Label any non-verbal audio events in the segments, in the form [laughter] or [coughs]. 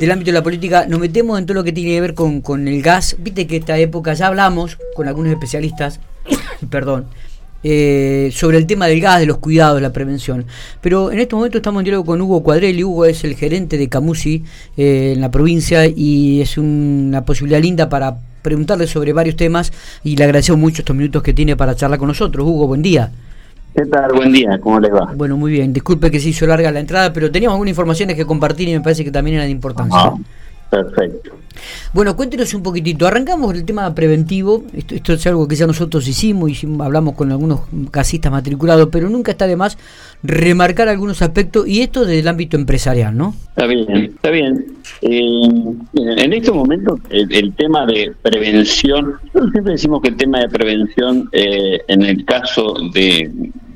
del ámbito de la política, nos metemos en todo lo que tiene que ver con, con el gas. Viste que esta época ya hablamos con algunos especialistas, [coughs] perdón, eh, sobre el tema del gas, de los cuidados, la prevención. Pero en este momento estamos en diálogo con Hugo Cuadrelli. Hugo es el gerente de Camusi eh, en la provincia y es una posibilidad linda para preguntarle sobre varios temas y le agradecemos mucho estos minutos que tiene para charlar con nosotros. Hugo, buen día. ¿Qué tal? Buen día, ¿cómo les va? Bueno, muy bien. Disculpe que se hizo larga la entrada, pero teníamos algunas informaciones que compartir y me parece que también eran de importancia. Ah, perfecto. Bueno, cuéntenos un poquitito. Arrancamos el tema preventivo. Esto, esto es algo que ya nosotros hicimos y hablamos con algunos casistas matriculados, pero nunca está de más remarcar algunos aspectos y esto desde el ámbito empresarial, ¿no? Está bien, está bien. Eh, en estos momentos el, tema de prevención, nosotros siempre decimos que el tema de prevención eh, en el caso de,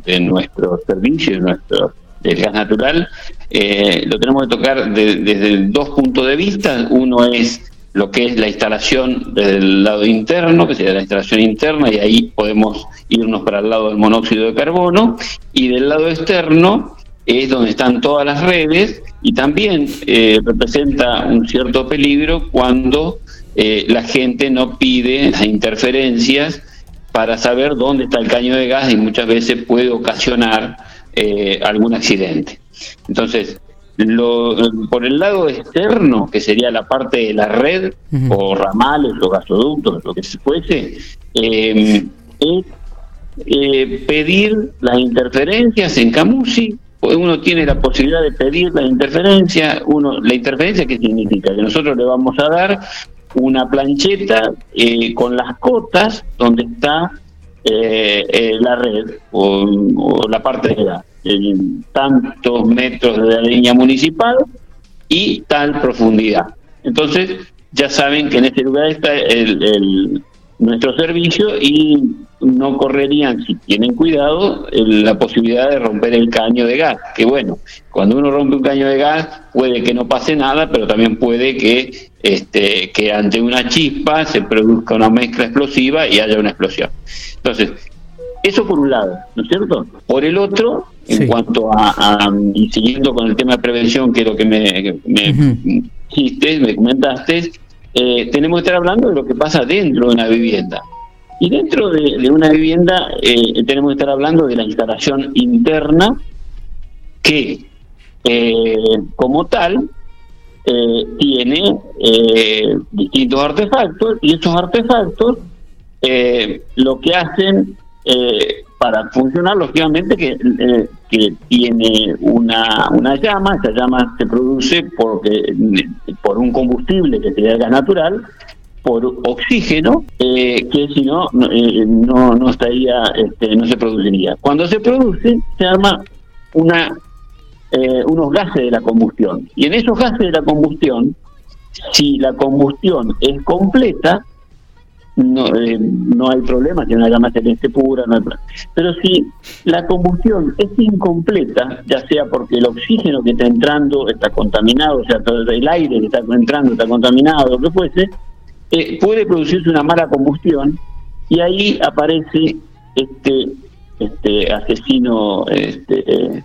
de nuestros servicios, nuestro del gas natural, eh, lo tenemos que tocar desde dos puntos de vista. Uno es lo que es la instalación del lado interno, que sería la instalación interna, y ahí podemos irnos para el lado del monóxido de carbono, y del lado externo es donde están todas las redes, y también eh, representa un cierto peligro cuando eh, la gente no pide las interferencias para saber dónde está el caño de gas y muchas veces puede ocasionar eh, algún accidente. Entonces, lo, por el lado externo, que sería la parte de la red, o ramales, o gasoductos, lo que se fuese, eh, es eh, pedir las interferencias en Camusi. Uno tiene la posibilidad de pedir la interferencia. Uno, la interferencia, ¿qué significa? Que nosotros le vamos a dar una plancheta eh, con las cotas donde está eh, eh, la red o, la parte de la, tantos metros de la línea municipal y tal profundidad. Entonces, ya saben que en este lugar está el, nuestro servicio y no correrían, si tienen cuidado, la posibilidad de romper el caño de gas. Que bueno, cuando uno rompe un caño de gas puede que no pase nada, pero también puede que, este, que ante una chispa se produzca una mezcla explosiva y haya una explosión. Entonces, eso por un lado, ¿no es cierto? Por el otro, en cuanto a, y siguiendo con el tema de prevención, que es lo que me, me me comentaste, eh, tenemos que estar hablando de lo que pasa dentro de una vivienda. Y dentro de, una vivienda eh, tenemos que estar hablando de la instalación interna que, eh, como tal, tiene distintos artefactos y esos artefactos lo que hacen para funcionar, lógicamente, que, que tiene una, una llama, esa llama se produce porque, por un combustible que sería gas natural, por oxígeno, eh, que si no, eh, no, no estaría, este, no se produciría. Cuando se produce, se arma una, eh, unos gases de la combustión. Y en esos gases de la combustión, si la combustión es completa, no, no hay problema, si una llama celeste pura, no hay problema. Pero si la combustión es incompleta, ya sea porque el oxígeno que está entrando está contaminado, o sea, todo el aire que está entrando está contaminado, lo que fuese, eh, puede producirse una mala combustión y ahí aparece este este asesino este eh,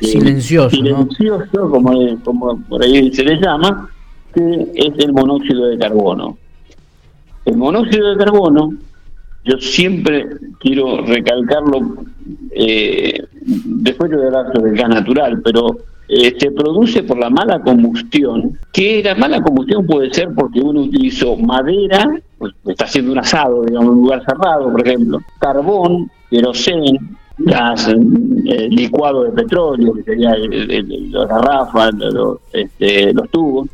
silencioso, silencioso como, como por ahí se le llama que es el monóxido de carbono. El monóxido de carbono yo siempre quiero recalcarlo eh, después de hablar sobre el gas natural pero eh, se produce por la mala combustión, que la mala combustión puede ser porque uno utilizó madera, pues está haciendo un asado, digamos, en un lugar cerrado, por ejemplo, carbón, querosén, gas, eh, licuado de petróleo, que sería las garrafas, los, este, los tubos,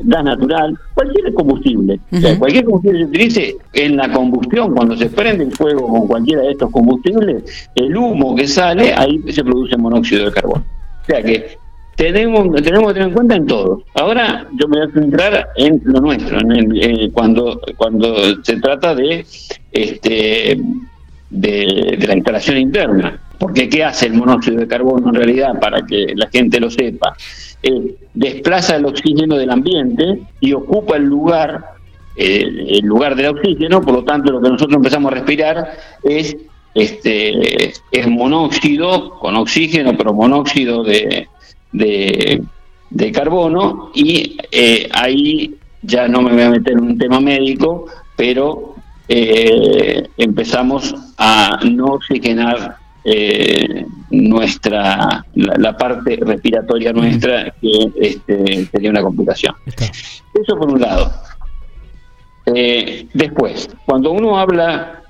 gas natural, cualquier combustible. cualquier combustible que se utilice en la combustión, cuando se prende el fuego con cualquiera de estos combustibles, el humo que sale, ahí se produce monóxido de carbono. O sea que tenemos, tenemos que tener en cuenta en todo. Ahora yo me voy a centrar en lo nuestro, en eh, cuando, cuando se trata de, este, de, la instalación interna. Porque ¿qué hace el monóxido de carbono en realidad? Para que la gente lo sepa. desplaza el oxígeno del ambiente y ocupa el lugar, el lugar del oxígeno, por lo tanto lo que nosotros empezamos a respirar es este es monóxido con oxígeno, pero monóxido de, de, de carbono y eh, ahí ya no me voy a meter en un tema médico, pero eh, empezamos a no oxigenar eh, nuestra la, parte respiratoria nuestra que este, sería una complicación. Eso por un lado. después, cuando uno habla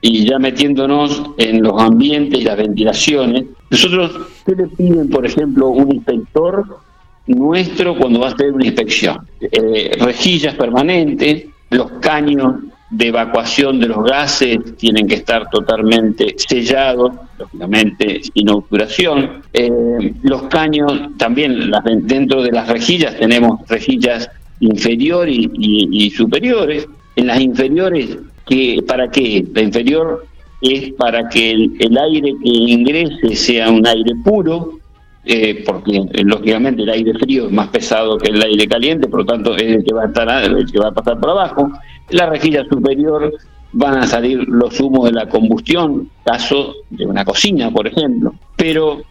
y ya metiéndonos en los ambientes y las ventilaciones, nosotros, ¿qué le piden, por ejemplo, un inspector nuestro cuando va a hacer una inspección? Eh, rejillas permanentes, los caños de evacuación de los gases tienen que estar totalmente sellados, lógicamente sin obturación. Eh, los caños, también las, dentro de las rejillas tenemos rejillas inferiores y superiores. En las inferiores que ¿Para qué? La inferior es para que el, aire que ingrese sea un aire puro, eh, porque eh, lógicamente el aire frío es más pesado que el aire caliente, por lo tanto es el que va a estar el que va a pasar por abajo. La rejilla superior van a salir los humos de la combustión, caso de una cocina, por ejemplo. Pero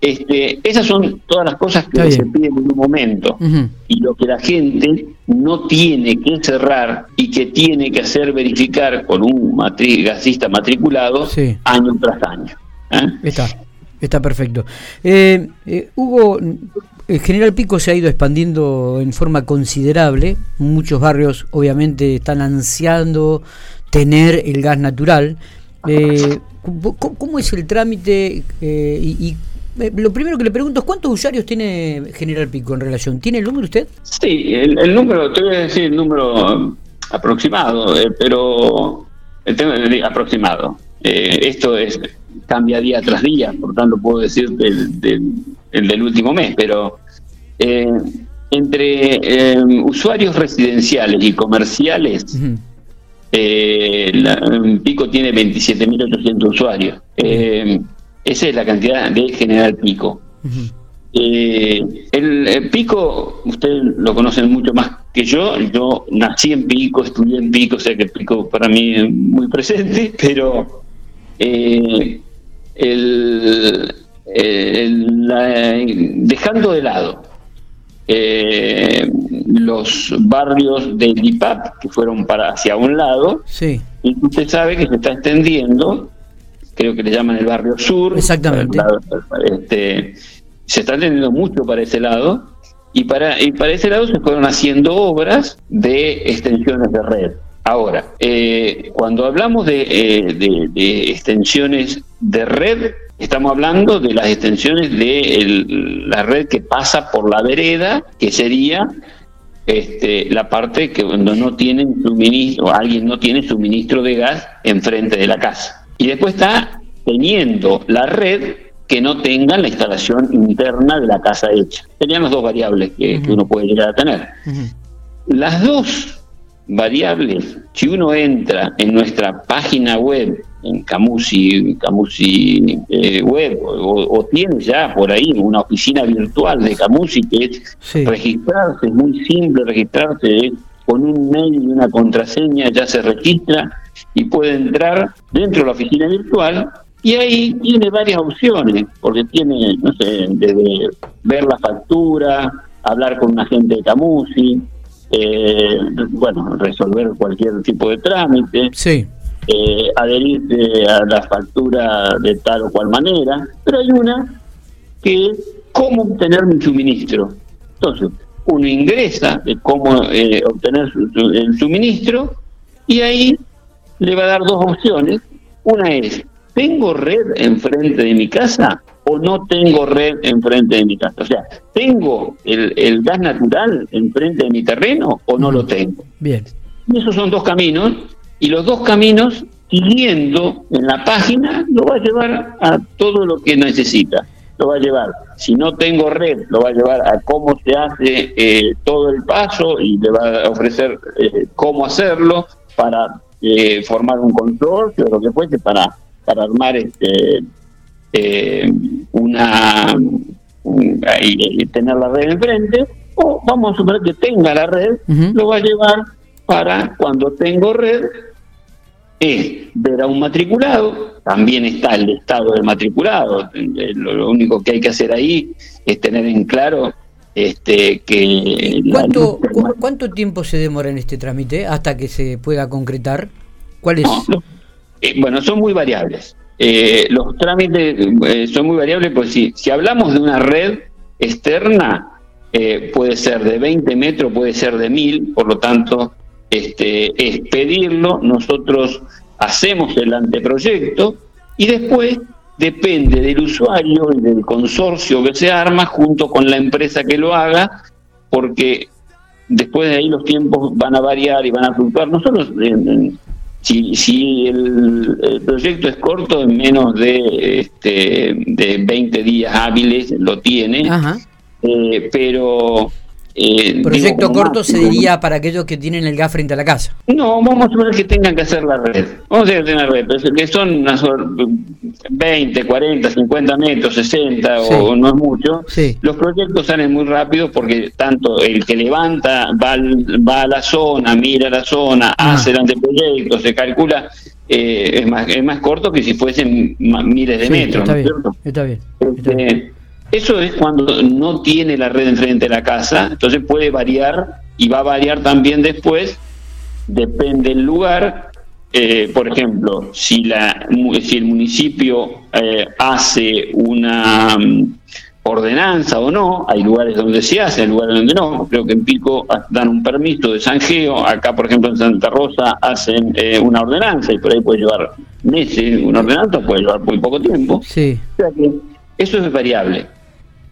este, esas son todas las cosas que se piden en un momento. Y lo que la gente no tiene que cerrar y que tiene que hacer verificar con un gasista matriculado año tras año. ¿eh? Está, está perfecto. Eh, eh, Hugo, el General Pico se ha ido expandiendo en forma considerable. Muchos barrios obviamente están ansiando tener el gas natural. ¿Cómo es el trámite y, lo primero que le pregunto es cuántos usuarios tiene General Pico en relación. ¿Tiene el número usted? Sí, el, número, te voy a decir el número aproximado, eh, pero el tema aproximado. Eh, esto es cambia día tras día, por tanto puedo decir del, del, último mes, pero eh, entre usuarios residenciales y comerciales, Pico tiene 27.800 usuarios. Esa es la cantidad de General Pico. Eh, el, Pico, ustedes lo conocen mucho más que yo. Yo nací en Pico, estudié en Pico, o sea que el Pico para mí es muy presente, pero eh, dejando de lado eh, los barrios del IPAP que fueron para hacia un lado, sí. y usted sabe que se está extendiendo creo que le llaman el barrio sur. Exactamente. Este, se está atendiendo mucho para ese lado y para, y para ese lado se fueron haciendo obras de extensiones de red. Ahora, eh, cuando hablamos de, eh, de, extensiones de red, estamos hablando de las extensiones de la red que pasa por la vereda, que sería este, la parte que cuando no tienen suministro, alguien no tiene suministro de gas enfrente de la casa. Y después está teniendo la red que no tenga la instalación interna de la casa hecha. Serían las dos variables que, uno puede llegar a tener. Las dos variables, si uno entra en nuestra página web, en Camusi, Camusi eh, Web, o, tiene ya por ahí una oficina virtual de Camusi, que es registrarse, es muy simple registrarse, con un mail y una contraseña ya se registra y puede entrar dentro de la oficina virtual y ahí tiene varias opciones, porque tiene, no sé, desde ver la factura, hablar con un agente de Camusi, eh, bueno, resolver cualquier tipo de trámite, sí. eh, adherirse a la factura de tal o cual manera, pero hay una que es cómo obtener mi suministro. Entonces, uno ingresa de cómo eh, obtener el suministro y ahí le va a dar dos opciones. Una es, ¿tengo red enfrente de mi casa o no tengo red enfrente de mi casa? O sea, ¿tengo el, gas natural enfrente de mi terreno o no lo tengo? Bien. Y esos son dos caminos y los dos caminos, siguiendo en la página, lo va a llevar a todo lo que necesita. Lo va a llevar, si no tengo red, lo va a llevar a cómo se hace eh, todo el paso y le va a ofrecer eh, cómo hacerlo para eh, formar un consorcio, lo que fuese, para, para armar este eh, una y, tener la red enfrente, o vamos a suponer que tenga la red, lo va a llevar para cuando tengo red, es ver a un matriculado, también está el estado del matriculado, lo, único que hay que hacer ahí es tener en claro este, que... ¿Cuánto, ¿Cuánto tiempo se demora en este trámite hasta que se pueda concretar? ¿Cuál es? Eh, bueno, son muy variables. Eh, los trámites eh, son muy variables, pues si, si hablamos de una red externa, puede ser de 20 metros, puede ser de 1000, por lo tanto, este, es pedirlo, nosotros hacemos el anteproyecto y después depende del usuario y del consorcio que se arma junto con la empresa que lo haga, porque después de ahí los tiempos van a variar y van a fluctuar. Nosotros, si, si el, proyecto es corto, en menos de, este, de 20 días hábiles lo tiene, eh, pero eh, Proyecto corto se diría para aquellos que tienen el gas frente a la casa. No, vamos a suponer que tengan que hacer la red. Vamos a hacer la red, que son unas 20, 40, 50 metros, 60 o no es mucho. Los proyectos salen muy rápido porque tanto el que levanta va, va a la zona, mira la zona, ah. hace el anteproyecto, se calcula. Eh, es, más, es más corto que si fuesen miles de metros. Está, bien, está bien. Este, eso es cuando no tiene la red enfrente de la casa, entonces puede variar y va a variar también después, depende del lugar. Eh, por ejemplo, si, la, si el municipio eh, hace una mm, ordenanza o no, hay lugares donde se hace, hay lugares donde no. Creo que en Pico dan un permiso de sanjeo, acá por ejemplo en Santa Rosa hacen eh, una ordenanza y por ahí puede llevar meses, una ordenanza puede llevar muy poco tiempo. Sí. O sea que eso es variable.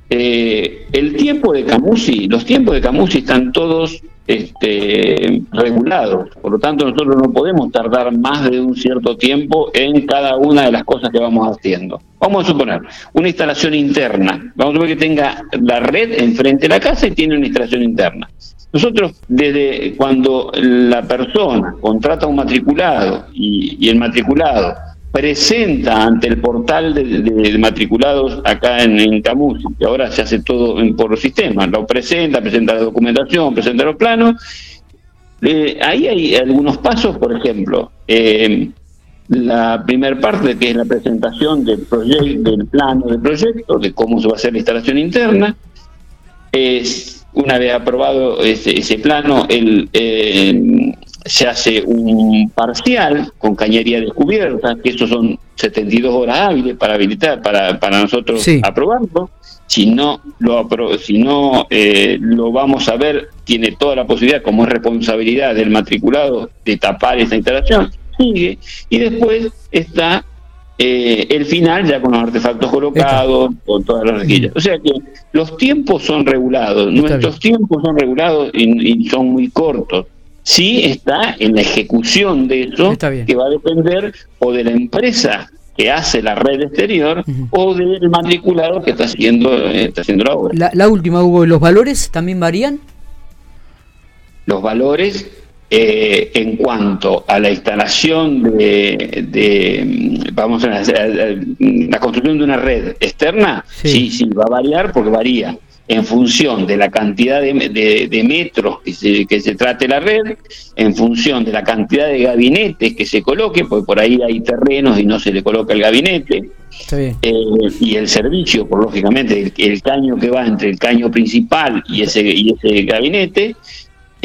Eh, el tiempo de Camusi, los tiempos de Camusi están todos este, regulados, por lo tanto nosotros no podemos tardar más de un cierto tiempo en cada una de las cosas que vamos haciendo. Vamos a suponer una instalación interna, vamos a suponer que tenga la red enfrente de la casa y tiene una instalación interna. Nosotros, desde cuando la persona contrata un matriculado y el matriculado presenta ante el portal de, matriculados acá en, en Camus, que ahora se hace todo en, por sistema, lo presenta, presenta la documentación, presenta los planos. Eh, ahí hay algunos pasos, por ejemplo, eh, la primera parte que es la presentación del proyecto, del plano del proyecto, de cómo se va a hacer la instalación interna, una vez aprobado ese, ese plano, el, eh, se hace un parcial con cañería descubierta, que eso son 72 horas hábiles para habilitar, para, para nosotros aprobarlo. Si no lo si no eh, lo vamos a ver, tiene toda la posibilidad, como es responsabilidad del matriculado, de tapar esa instalación. Sigue. Y después está eh, el final ya con los artefactos colocados, con todas las rejillas. O sea que los tiempos son regulados, nuestros tiempos son regulados y son muy cortos sí está en la ejecución de eso, que va a depender o de la empresa que hace la red exterior o del matriculado que está haciendo, está haciendo la obra. La, última, Hugo, ¿los valores también varían? Los valores eh, en cuanto a la instalación de, vamos a la construcción de una red externa, sí, sí, va a variar porque varía en función de la cantidad de, metros que se, que se trate la red, en función de la cantidad de gabinetes que se coloque, porque por ahí hay terrenos y no se le coloca el gabinete, eh, y el servicio, por lógicamente, el, caño que va entre el caño principal y ese, y ese gabinete,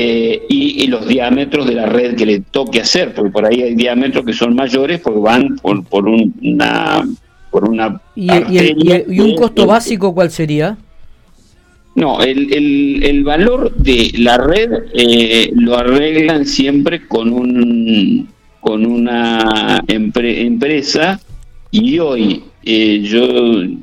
eh, y, los diámetros de la red que le toque hacer, porque por ahí hay diámetros que son mayores porque van por, por una... Por una ¿Y, y un costo básico cuál sería? No, el, el, el, valor de la red eh, lo arreglan siempre con un con una empresa y hoy eh, yo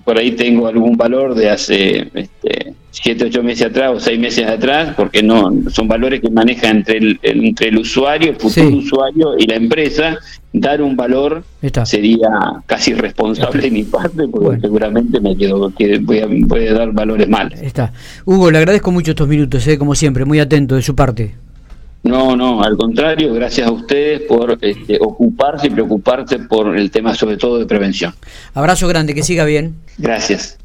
por ahí tengo algún valor de hace este, siete, ocho meses atrás o seis meses atrás, porque no son valores que maneja entre el, entre el usuario, el futuro usuario y la empresa. Dar un valor sería casi responsable de mi parte, porque seguramente me quedo que voy a, dar valores mal. Está. Hugo, le agradezco mucho estos minutos, eh, como siempre, muy atento de su parte. No, no, al contrario, gracias a ustedes por este, ocuparse y preocuparse por el tema sobre todo de prevención. Abrazo grande, que siga bien. Gracias.